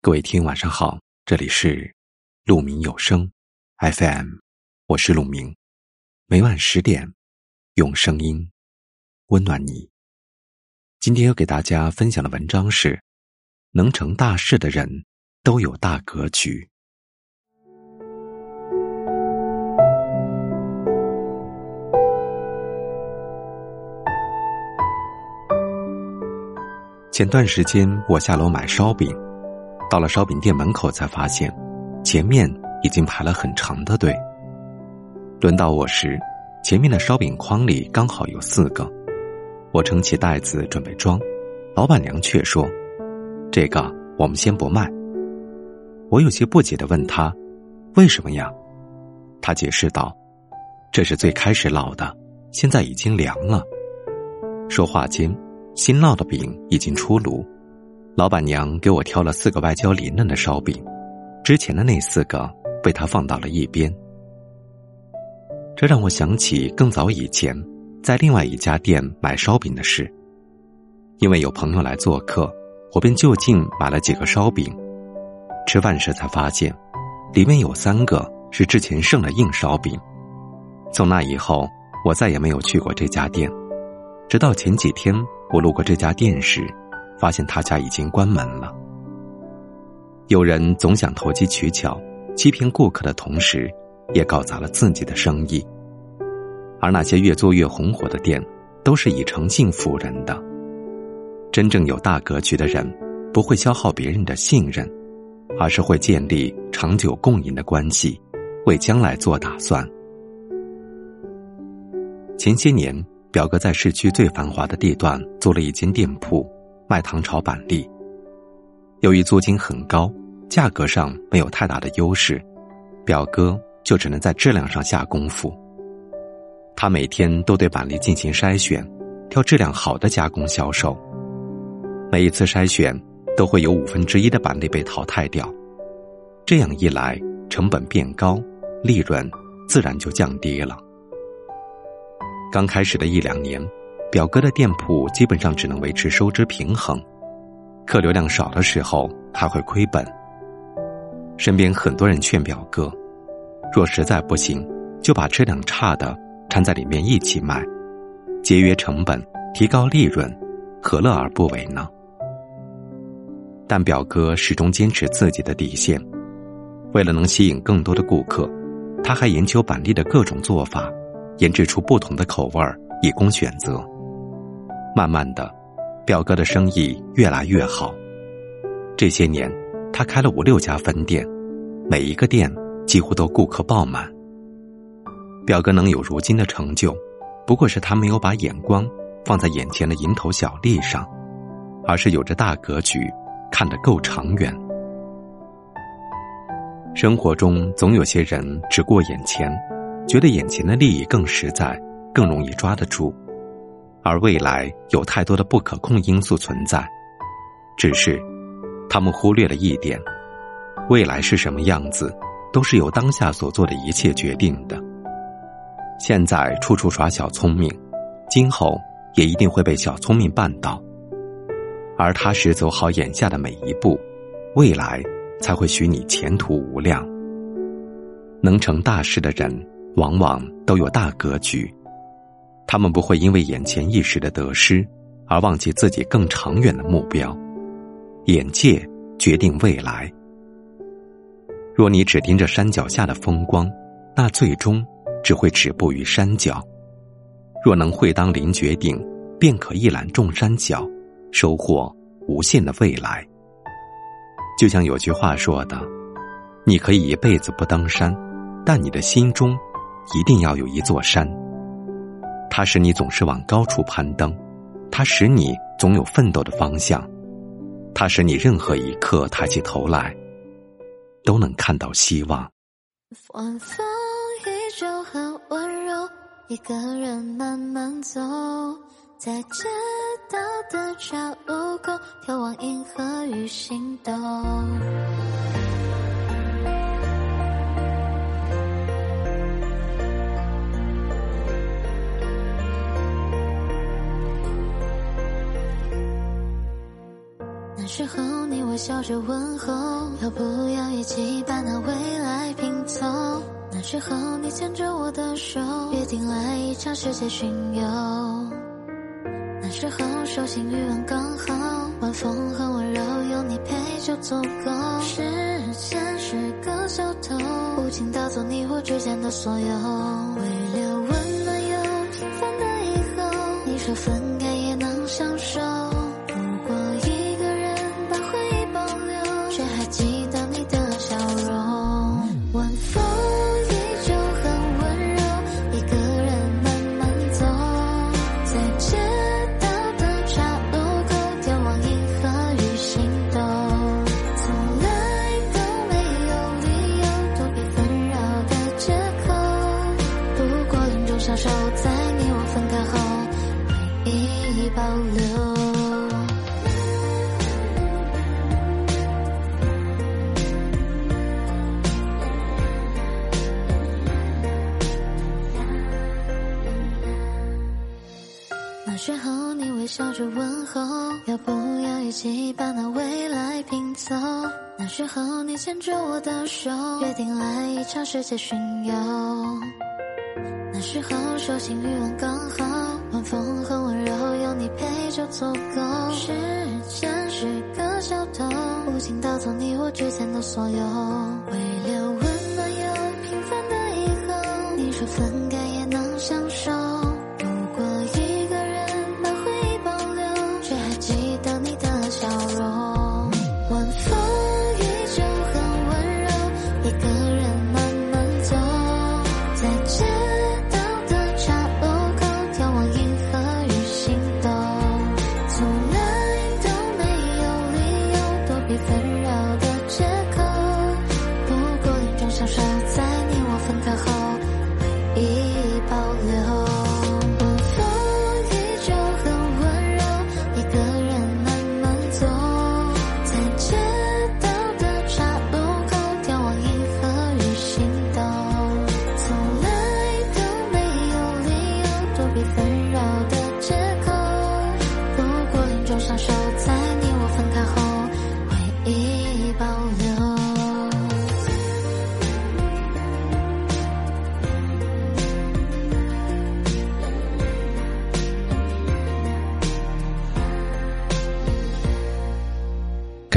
各位听，晚上好，这里是鹿鸣有声 FM，我是鹿鸣，每晚十点用声音温暖你。今天要给大家分享的文章是：能成大事的人都有大格局。前段时间我下楼买烧饼，到了烧饼店门口才发现，前面已经排了很长的队。轮到我时，前面的烧饼筐里刚好有四个，我撑起袋子准备装，老板娘却说：“这个我们先不卖。”我有些不解的问他：“为什么呀？”他解释道：“这是最开始烙的，现在已经凉了。”说话间。新烙的饼已经出炉，老板娘给我挑了四个外焦里嫩的烧饼，之前的那四个被她放到了一边。这让我想起更早以前在另外一家店买烧饼的事。因为有朋友来做客，我便就近买了几个烧饼。吃饭时才发现，里面有三个是之前剩的硬烧饼。从那以后，我再也没有去过这家店，直到前几天。我路过这家店时，发现他家已经关门了。有人总想投机取巧，欺骗顾客的同时，也搞砸了自己的生意。而那些越做越红火的店，都是以诚信服人的。真正有大格局的人，不会消耗别人的信任，而是会建立长久共赢的关系，为将来做打算。前些年。表哥在市区最繁华的地段租了一间店铺，卖唐朝板栗。由于租金很高，价格上没有太大的优势，表哥就只能在质量上下功夫。他每天都对板栗进行筛选，挑质量好的加工销售。每一次筛选都会有五分之一的板栗被淘汰掉，这样一来成本变高，利润自然就降低了。刚开始的一两年，表哥的店铺基本上只能维持收支平衡，客流量少的时候还会亏本。身边很多人劝表哥，若实在不行，就把质量差的掺在里面一起卖，节约成本，提高利润，何乐而不为呢？但表哥始终坚持自己的底线，为了能吸引更多的顾客，他还研究板栗的各种做法。研制出不同的口味儿，以供选择。慢慢的，表哥的生意越来越好。这些年，他开了五六家分店，每一个店几乎都顾客爆满。表哥能有如今的成就，不过是他没有把眼光放在眼前的蝇头小利上，而是有着大格局，看得够长远。生活中总有些人只过眼前。觉得眼前的利益更实在，更容易抓得住，而未来有太多的不可控因素存在。只是，他们忽略了一点：未来是什么样子，都是由当下所做的一切决定的。现在处处耍小聪明，今后也一定会被小聪明绊倒。而踏实走好眼下的每一步，未来才会许你前途无量。能成大事的人。往往都有大格局，他们不会因为眼前一时的得失而忘记自己更长远的目标。眼界决定未来。若你只盯着山脚下的风光，那最终只会止步于山脚。若能会当凌绝顶，便可一览众山小，收获无限的未来。就像有句话说的：“你可以一辈子不登山，但你的心中。”一定要有一座山，它使你总是往高处攀登，它使你总有奋斗的方向，它使你任何一刻抬起头来，都能看到希望。晚风依旧很温柔，一个人慢慢走，在街道的岔路口，眺望银河与星斗。时候，你微笑着问候，要不要一起把那未来拼凑？那时候你牵着我的手，约定来一场世界巡游。那时候手心余温刚好，晚风很温柔，有你陪就足够。时间是个小偷，无情盗走你我之间的所有，为留温暖又平凡的以后。你说分着问候，要不要一起把那未来拼凑？那时候，你牵着我的手，约定来一场世界巡游。那时候，手心余温刚好，晚风很温柔，有你陪就足够。时间是个小偷，无情盗走你我之间的所有，为留温暖又